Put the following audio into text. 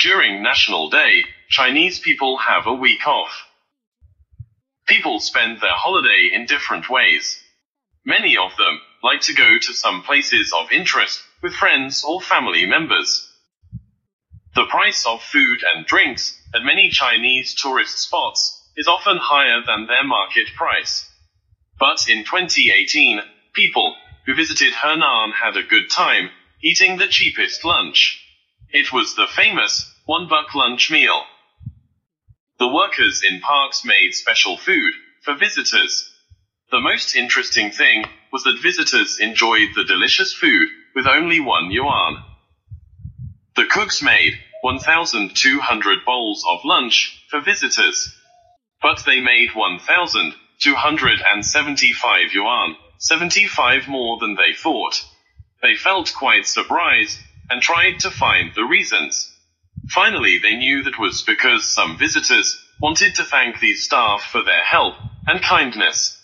During National Day, Chinese people have a week off. People spend their holiday in different ways. Many of them like to go to some places of interest with friends or family members. The price of food and drinks at many Chinese tourist spots is often higher than their market price. But in 2018, people who visited Henan had a good time eating the cheapest lunch. It was the famous one buck lunch meal. The workers in parks made special food for visitors. The most interesting thing was that visitors enjoyed the delicious food with only one yuan. The cooks made 1,200 bowls of lunch for visitors. But they made 1,275 yuan, 75 more than they thought. They felt quite surprised and tried to find the reasons. Finally, they knew that was because some visitors wanted to thank these staff for their help and kindness.